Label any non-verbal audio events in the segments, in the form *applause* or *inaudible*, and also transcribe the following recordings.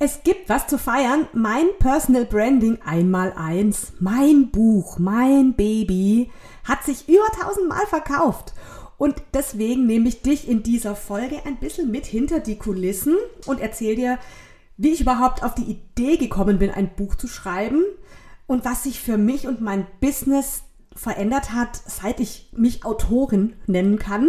Es gibt was zu feiern. Mein Personal Branding einmal eins. Mein Buch, mein Baby hat sich über tausendmal verkauft. Und deswegen nehme ich dich in dieser Folge ein bisschen mit hinter die Kulissen und erzähle dir, wie ich überhaupt auf die Idee gekommen bin, ein Buch zu schreiben und was sich für mich und mein Business verändert hat, seit ich mich Autorin nennen kann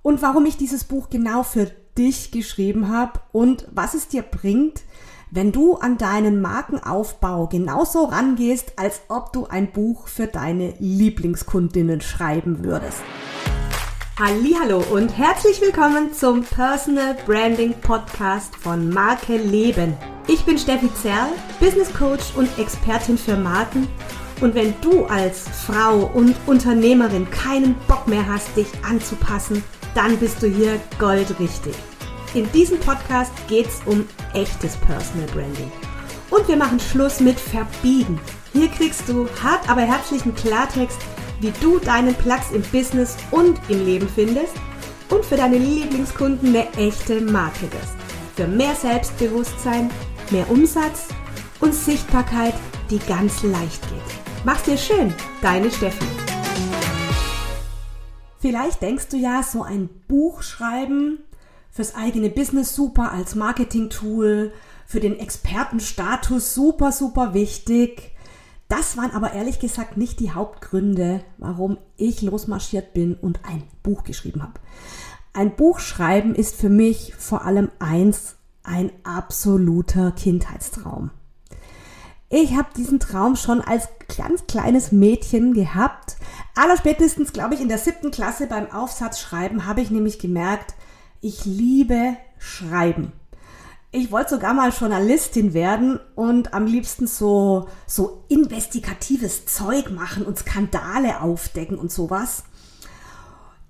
und warum ich dieses Buch genau für dich geschrieben habe und was es dir bringt, wenn du an deinen Markenaufbau genauso rangehst, als ob du ein Buch für deine Lieblingskundinnen schreiben würdest. Hallo und herzlich willkommen zum Personal Branding Podcast von Marke Leben. Ich bin Steffi Zerl, Business Coach und Expertin für Marken. Und wenn du als Frau und Unternehmerin keinen Bock mehr hast, dich anzupassen, dann bist du hier goldrichtig. In diesem Podcast geht es um echtes Personal Branding. Und wir machen Schluss mit Verbiegen. Hier kriegst du hart aber herzlichen Klartext, wie du deinen Platz im Business und im Leben findest und für deine Lieblingskunden eine echte Marke wirst. Für mehr Selbstbewusstsein, mehr Umsatz und Sichtbarkeit, die ganz leicht geht. Mach's dir schön, deine Steffi. Vielleicht denkst du ja, so ein Buch schreiben, fürs eigene Business super als Marketing-Tool, für den Expertenstatus super, super wichtig. Das waren aber ehrlich gesagt nicht die Hauptgründe, warum ich losmarschiert bin und ein Buch geschrieben habe. Ein Buch schreiben ist für mich vor allem eins, ein absoluter Kindheitstraum. Ich habe diesen Traum schon als ganz kleines Mädchen gehabt. Allerspätestens, glaube ich, in der siebten Klasse beim Aufsatzschreiben habe ich nämlich gemerkt, ich liebe Schreiben. Ich wollte sogar mal Journalistin werden und am liebsten so, so investigatives Zeug machen und Skandale aufdecken und sowas.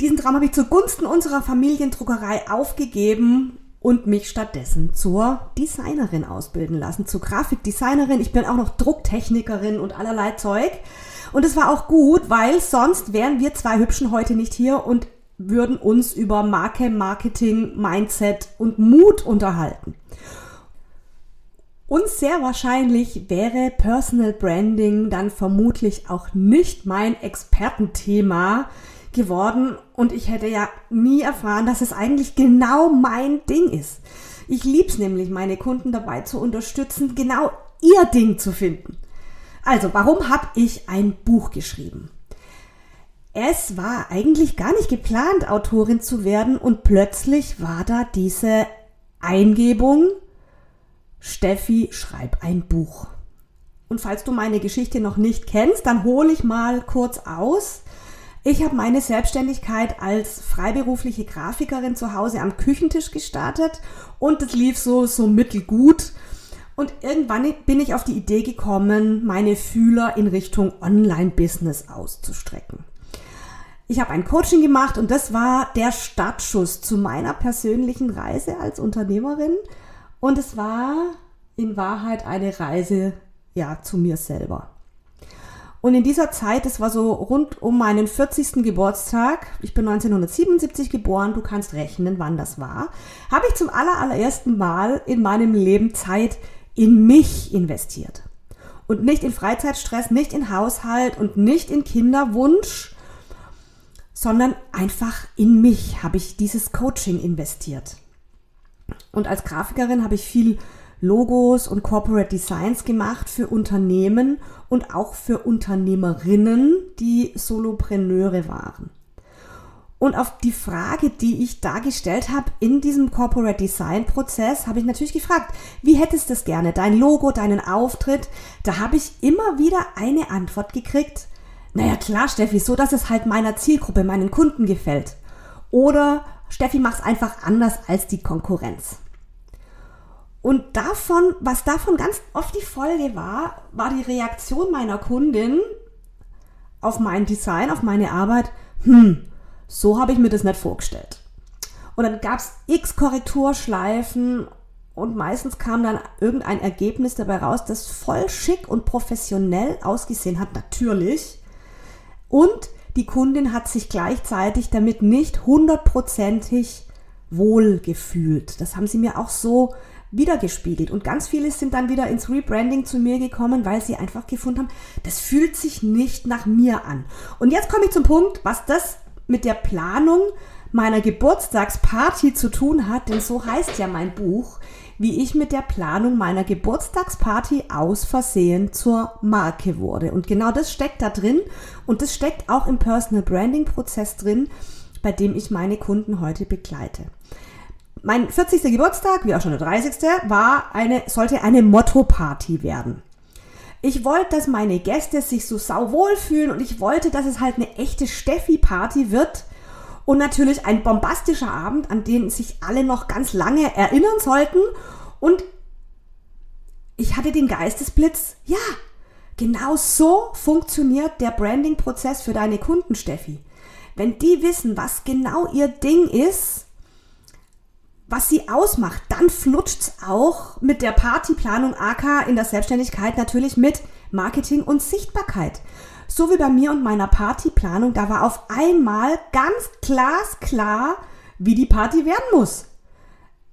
Diesen Traum habe ich zugunsten unserer Familiendruckerei aufgegeben und mich stattdessen zur Designerin ausbilden lassen, zur Grafikdesignerin. Ich bin auch noch Drucktechnikerin und allerlei Zeug. Und es war auch gut, weil sonst wären wir zwei Hübschen heute nicht hier und würden uns über Marke, Marketing, Mindset und Mut unterhalten. Und sehr wahrscheinlich wäre Personal Branding dann vermutlich auch nicht mein Expertenthema geworden und ich hätte ja nie erfahren, dass es eigentlich genau mein Ding ist. Ich lieb's nämlich, meine Kunden dabei zu unterstützen, genau ihr Ding zu finden. Also, warum habe ich ein Buch geschrieben? Es war eigentlich gar nicht geplant, Autorin zu werden und plötzlich war da diese Eingebung, Steffi, schreib ein Buch. Und falls du meine Geschichte noch nicht kennst, dann hole ich mal kurz aus. Ich habe meine Selbstständigkeit als freiberufliche Grafikerin zu Hause am Küchentisch gestartet und es lief so, so mittelgut. Und irgendwann bin ich auf die Idee gekommen, meine Fühler in Richtung Online-Business auszustrecken. Ich habe ein Coaching gemacht und das war der Startschuss zu meiner persönlichen Reise als Unternehmerin. Und es war in Wahrheit eine Reise ja zu mir selber. Und in dieser Zeit, das war so rund um meinen 40. Geburtstag, ich bin 1977 geboren, du kannst rechnen, wann das war, habe ich zum allerersten Mal in meinem Leben Zeit in mich investiert. Und nicht in Freizeitstress, nicht in Haushalt und nicht in Kinderwunsch, sondern einfach in mich habe ich dieses Coaching investiert. Und als Grafikerin habe ich viel Logos und Corporate Designs gemacht für Unternehmen und auch für Unternehmerinnen, die Solopreneure waren. Und auf die Frage, die ich da gestellt habe in diesem Corporate Design Prozess, habe ich natürlich gefragt, wie hättest du es gerne, dein Logo, deinen Auftritt? Da habe ich immer wieder eine Antwort gekriegt, naja, klar, Steffi, so dass es halt meiner Zielgruppe, meinen Kunden gefällt. Oder Steffi, mach's einfach anders als die Konkurrenz. Und davon, was davon ganz oft die Folge war, war die Reaktion meiner Kundin auf mein Design, auf meine Arbeit. Hm, so habe ich mir das nicht vorgestellt. Und dann gab es x Korrekturschleifen und meistens kam dann irgendein Ergebnis dabei raus, das voll schick und professionell ausgesehen hat, natürlich. Und die Kundin hat sich gleichzeitig damit nicht hundertprozentig wohl gefühlt. Das haben sie mir auch so wiedergespiegelt. Und ganz viele sind dann wieder ins Rebranding zu mir gekommen, weil sie einfach gefunden haben, das fühlt sich nicht nach mir an. Und jetzt komme ich zum Punkt, was das mit der Planung meiner Geburtstagsparty zu tun hat, denn so heißt ja mein Buch, wie ich mit der Planung meiner Geburtstagsparty aus Versehen zur Marke wurde. Und genau das steckt da drin und das steckt auch im Personal Branding Prozess drin, bei dem ich meine Kunden heute begleite. Mein 40. Geburtstag, wie auch schon der 30. war eine, sollte eine Motto-Party werden. Ich wollte, dass meine Gäste sich so sauwohl fühlen und ich wollte, dass es halt eine echte Steffi-Party wird und natürlich ein bombastischer Abend, an den sich alle noch ganz lange erinnern sollten. Und ich hatte den Geistesblitz, ja, genau so funktioniert der Branding-Prozess für deine Kunden, Steffi. Wenn die wissen, was genau ihr Ding ist, was sie ausmacht, dann flutscht's auch mit der Partyplanung AK in der Selbstständigkeit natürlich mit Marketing und Sichtbarkeit. So wie bei mir und meiner Partyplanung, da war auf einmal ganz glasklar, wie die Party werden muss.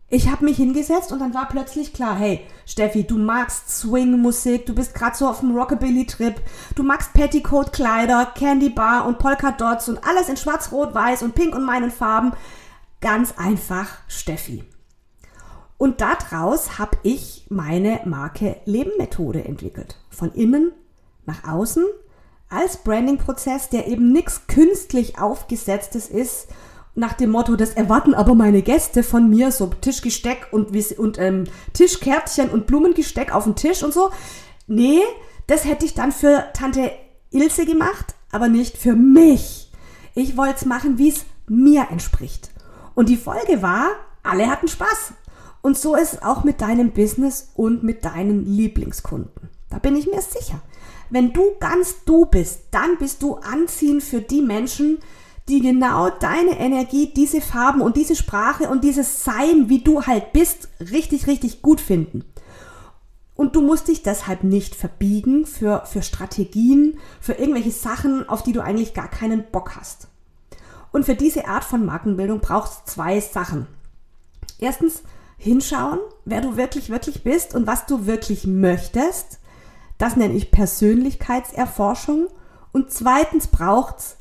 Ich habe mich hingesetzt und dann war plötzlich klar, hey, Steffi, du magst Swing-Musik, du bist gerade so auf dem Rockabilly-Trip, du magst Petticoat-Kleider, Candy Bar und Polka-Dots und alles in schwarz, rot, weiß und pink und meinen Farben. Ganz einfach, Steffi. Und daraus habe ich meine Marke Leben-Methode entwickelt. Von innen nach außen als Branding-Prozess, der eben nichts künstlich aufgesetztes ist, nach dem Motto, das erwarten aber meine Gäste von mir, so Tischgesteck und, und ähm, Tischkärtchen und Blumengesteck auf dem Tisch und so. Nee, das hätte ich dann für Tante Ilse gemacht, aber nicht für mich. Ich wollte es machen, wie es mir entspricht. Und die Folge war, alle hatten Spaß. Und so ist es auch mit deinem Business und mit deinen Lieblingskunden. Da bin ich mir sicher. Wenn du ganz du bist, dann bist du anziehend für die Menschen, die genau deine Energie, diese Farben und diese Sprache und dieses Sein, wie du halt bist, richtig, richtig gut finden. Und du musst dich deshalb nicht verbiegen für, für Strategien, für irgendwelche Sachen, auf die du eigentlich gar keinen Bock hast. Und für diese Art von Markenbildung brauchst du zwei Sachen. Erstens hinschauen, wer du wirklich, wirklich bist und was du wirklich möchtest. Das nenne ich Persönlichkeitserforschung. Und zweitens braucht's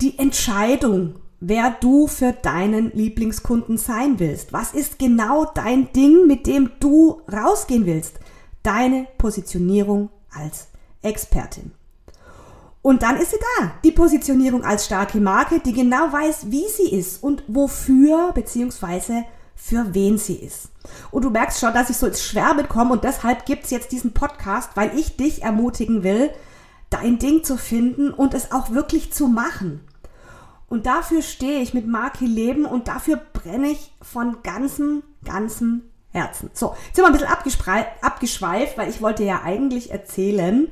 die Entscheidung, wer du für deinen Lieblingskunden sein willst. Was ist genau dein Ding, mit dem du rausgehen willst? Deine Positionierung als Expertin. Und dann ist sie da, die Positionierung als starke Marke, die genau weiß, wie sie ist und wofür bzw. für wen sie ist. Und du merkst schon, dass ich so ins Schwärmen komme und deshalb gibt es jetzt diesen Podcast, weil ich dich ermutigen will, dein Ding zu finden und es auch wirklich zu machen. Und dafür stehe ich mit Marke Leben und dafür brenne ich von ganzem, ganzem Herzen. So, jetzt sind wir ein bisschen abgeschweift, weil ich wollte ja eigentlich erzählen,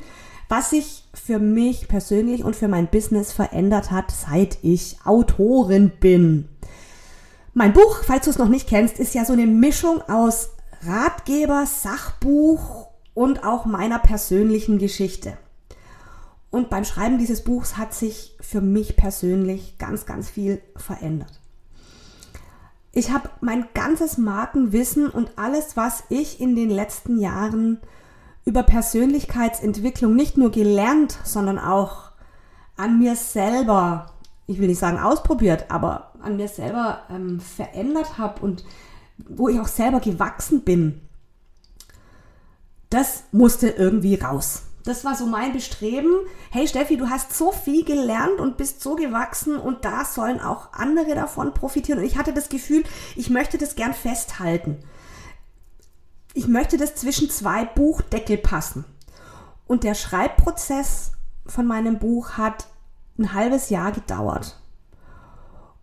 was sich für mich persönlich und für mein Business verändert hat, seit ich Autorin bin. Mein Buch, falls du es noch nicht kennst, ist ja so eine Mischung aus Ratgeber, Sachbuch und auch meiner persönlichen Geschichte. Und beim Schreiben dieses Buchs hat sich für mich persönlich ganz, ganz viel verändert. Ich habe mein ganzes Markenwissen und alles, was ich in den letzten Jahren über Persönlichkeitsentwicklung nicht nur gelernt, sondern auch an mir selber ich will nicht sagen ausprobiert, aber an mir selber ähm, verändert habe und wo ich auch selber gewachsen bin, das musste irgendwie raus. Das war so mein Bestreben. Hey Steffi, du hast so viel gelernt und bist so gewachsen und da sollen auch andere davon profitieren. Und ich hatte das Gefühl, ich möchte das gern festhalten. Ich möchte das zwischen zwei Buchdeckel passen. Und der Schreibprozess von meinem Buch hat ein halbes Jahr gedauert.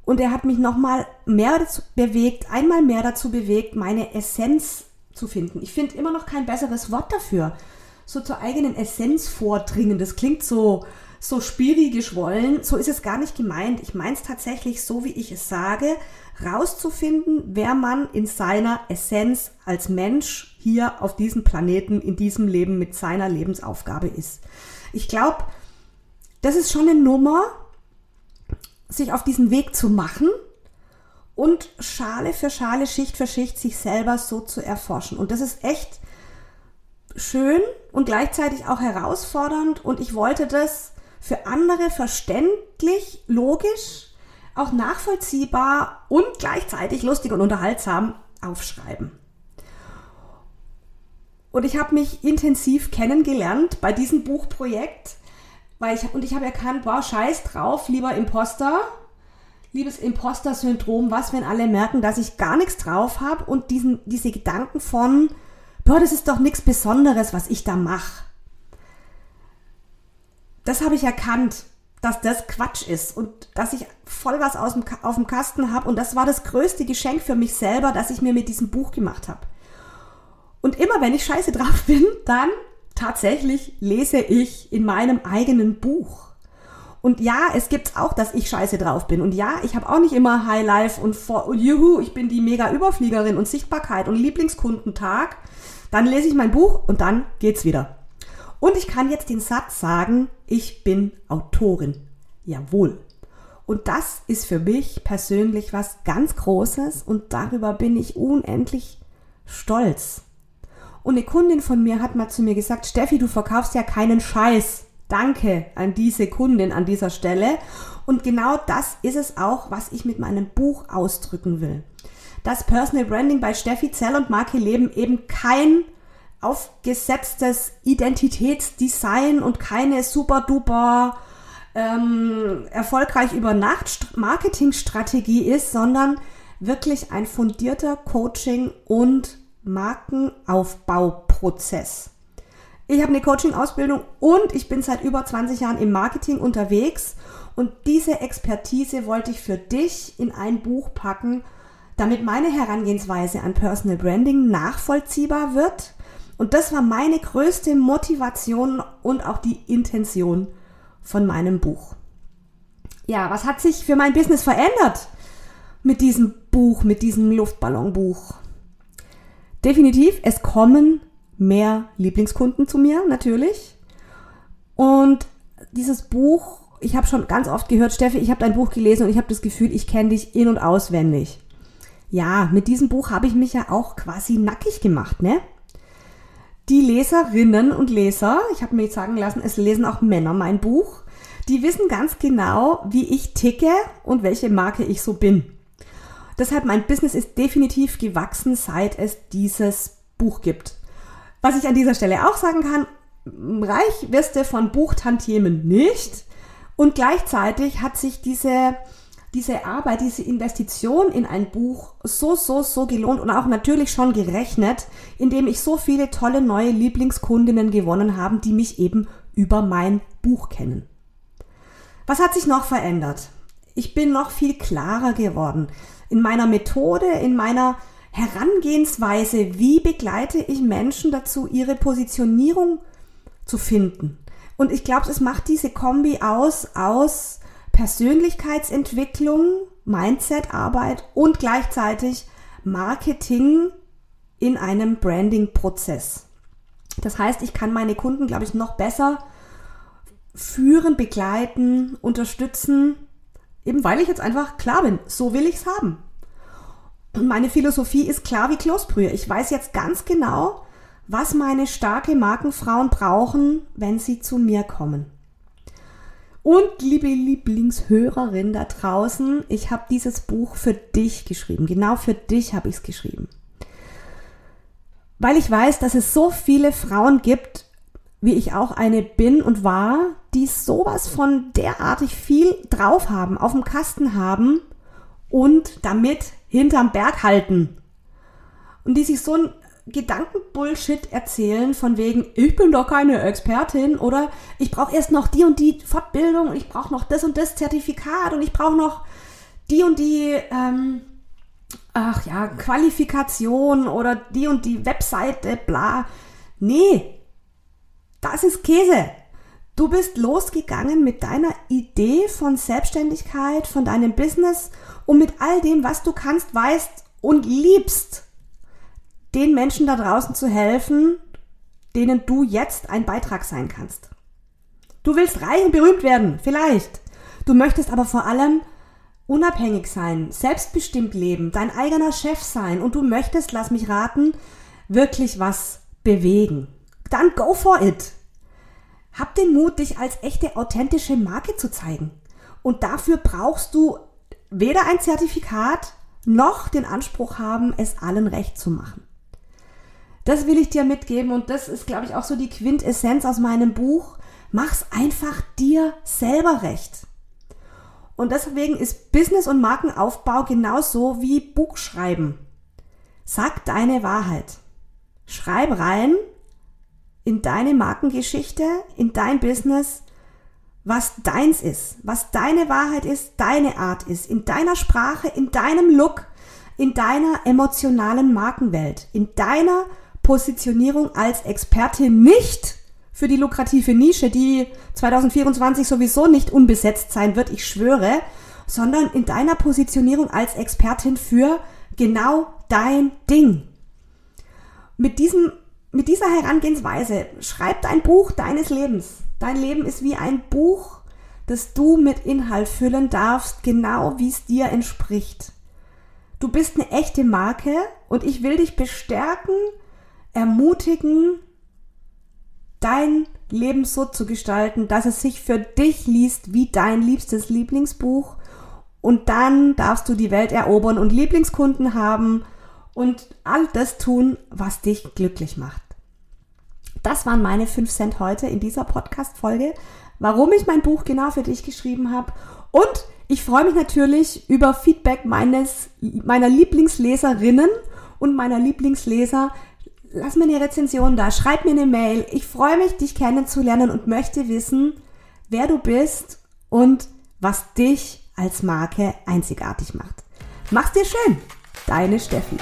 Und er hat mich nochmal mehr dazu bewegt, einmal mehr dazu bewegt, meine Essenz zu finden. Ich finde immer noch kein besseres Wort dafür. So zur eigenen Essenz vordringen. Das klingt so, so spiri geschwollen. So ist es gar nicht gemeint. Ich meine es tatsächlich so, wie ich es sage, rauszufinden, wer man in seiner Essenz als Mensch hier auf diesem Planeten, in diesem Leben mit seiner Lebensaufgabe ist. Ich glaube, das ist schon eine Nummer, sich auf diesen Weg zu machen und Schale für Schale, Schicht für Schicht sich selber so zu erforschen. Und das ist echt schön und gleichzeitig auch herausfordernd und ich wollte das für andere verständlich, logisch, auch nachvollziehbar und gleichzeitig lustig und unterhaltsam aufschreiben. Und ich habe mich intensiv kennengelernt bei diesem Buchprojekt, weil ich, und ich habe erkannt, wow, scheiß drauf, lieber Imposter, liebes Imposter-Syndrom, was, wenn alle merken, dass ich gar nichts drauf habe und diesen, diese Gedanken von, boah, das ist doch nichts Besonderes, was ich da mache. Das habe ich erkannt, dass das Quatsch ist und dass ich voll was aus dem, auf dem Kasten habe und das war das größte Geschenk für mich selber, das ich mir mit diesem Buch gemacht habe. Und immer wenn ich scheiße drauf *laughs* bin, dann tatsächlich lese ich in meinem eigenen Buch. Und ja, es gibt auch, dass ich scheiße drauf bin. Und ja, ich habe auch nicht immer High Life und, vor, und juhu, ich bin die mega Überfliegerin und Sichtbarkeit und Lieblingskundentag. Dann lese ich mein Buch und dann geht's wieder. Und ich kann jetzt den Satz sagen, ich bin Autorin. Jawohl. Und das ist für mich persönlich was ganz Großes und darüber bin ich unendlich stolz. Und eine Kundin von mir hat mal zu mir gesagt, Steffi, du verkaufst ja keinen Scheiß. Danke an diese Kundin an dieser Stelle. Und genau das ist es auch, was ich mit meinem Buch ausdrücken will. Dass Personal Branding bei Steffi Zell und Marke Leben eben kein aufgesetztes Identitätsdesign und keine super duper ähm, erfolgreich über Nacht Marketingstrategie ist, sondern wirklich ein fundierter Coaching und Markenaufbauprozess. Ich habe eine Coaching-Ausbildung und ich bin seit über 20 Jahren im Marketing unterwegs und diese Expertise wollte ich für dich in ein Buch packen, damit meine Herangehensweise an Personal Branding nachvollziehbar wird. Und das war meine größte Motivation und auch die Intention von meinem Buch. Ja, was hat sich für mein Business verändert mit diesem Buch, mit diesem Luftballonbuch? Definitiv, es kommen mehr Lieblingskunden zu mir, natürlich. Und dieses Buch, ich habe schon ganz oft gehört, Steffi, ich habe dein Buch gelesen und ich habe das Gefühl, ich kenne dich in- und auswendig. Ja, mit diesem Buch habe ich mich ja auch quasi nackig gemacht, ne? Die Leserinnen und Leser, ich habe mir jetzt sagen lassen, es lesen auch Männer mein Buch, die wissen ganz genau, wie ich ticke und welche Marke ich so bin. Deshalb mein Business ist definitiv gewachsen, seit es dieses Buch gibt. Was ich an dieser Stelle auch sagen kann, reich wirst du von Buchtantiemen nicht. Und gleichzeitig hat sich diese, diese Arbeit, diese Investition in ein Buch so, so, so gelohnt und auch natürlich schon gerechnet, indem ich so viele tolle neue Lieblingskundinnen gewonnen habe, die mich eben über mein Buch kennen. Was hat sich noch verändert? Ich bin noch viel klarer geworden in meiner Methode, in meiner Herangehensweise, wie begleite ich Menschen dazu, ihre Positionierung zu finden. Und ich glaube, es macht diese Kombi aus, aus Persönlichkeitsentwicklung, Mindset-Arbeit und gleichzeitig Marketing in einem Branding-Prozess. Das heißt, ich kann meine Kunden, glaube ich, noch besser führen, begleiten, unterstützen, eben weil ich jetzt einfach klar bin, so will ich es haben. Und meine Philosophie ist klar wie Kloßbrühe. Ich weiß jetzt ganz genau, was meine starke Markenfrauen brauchen, wenn sie zu mir kommen. Und liebe Lieblingshörerin da draußen, ich habe dieses Buch für dich geschrieben. Genau für dich habe ich es geschrieben. Weil ich weiß, dass es so viele Frauen gibt, wie ich auch eine bin und war, die sowas von derartig viel drauf haben, auf dem Kasten haben und damit hinterm Berg halten. Und die sich so ein Gedankenbullshit erzählen von wegen, ich bin doch keine Expertin oder ich brauche erst noch die und die Fortbildung und ich brauche noch das und das Zertifikat und ich brauche noch die und die, ähm, ach ja, Qualifikation oder die und die Webseite, bla. Nee, das ist Käse. Du bist losgegangen mit deiner Idee von Selbstständigkeit, von deinem Business und mit all dem, was du kannst, weißt und liebst, den Menschen da draußen zu helfen, denen du jetzt ein Beitrag sein kannst. Du willst reich und berühmt werden, vielleicht. Du möchtest aber vor allem unabhängig sein, selbstbestimmt leben, dein eigener Chef sein und du möchtest, lass mich raten, wirklich was bewegen. Dann go for it. Hab den Mut, dich als echte authentische Marke zu zeigen. Und dafür brauchst du weder ein Zertifikat noch den Anspruch haben, es allen recht zu machen. Das will ich dir mitgeben und das ist, glaube ich, auch so die Quintessenz aus meinem Buch. Mach's einfach dir selber recht. Und deswegen ist Business- und Markenaufbau genauso wie Buchschreiben. Sag deine Wahrheit. Schreib rein in deine Markengeschichte, in dein Business, was deins ist, was deine Wahrheit ist, deine Art ist, in deiner Sprache, in deinem Look, in deiner emotionalen Markenwelt, in deiner Positionierung als Expertin nicht für die lukrative Nische, die 2024 sowieso nicht unbesetzt sein wird, ich schwöre, sondern in deiner Positionierung als Expertin für genau dein Ding. Mit diesem, mit dieser Herangehensweise schreib dein Buch deines Lebens. Dein Leben ist wie ein Buch, das du mit Inhalt füllen darfst, genau wie es dir entspricht. Du bist eine echte Marke und ich will dich bestärken, ermutigen, dein Leben so zu gestalten, dass es sich für dich liest wie dein liebstes Lieblingsbuch. Und dann darfst du die Welt erobern und Lieblingskunden haben und all das tun, was dich glücklich macht. Das waren meine 5 Cent heute in dieser Podcast-Folge, warum ich mein Buch genau für dich geschrieben habe. Und ich freue mich natürlich über Feedback meines, meiner Lieblingsleserinnen und meiner Lieblingsleser, lass mir eine Rezension da, schreib mir eine Mail. Ich freue mich, dich kennenzulernen und möchte wissen, wer du bist und was dich als Marke einzigartig macht. Mach's dir schön, deine Steffi.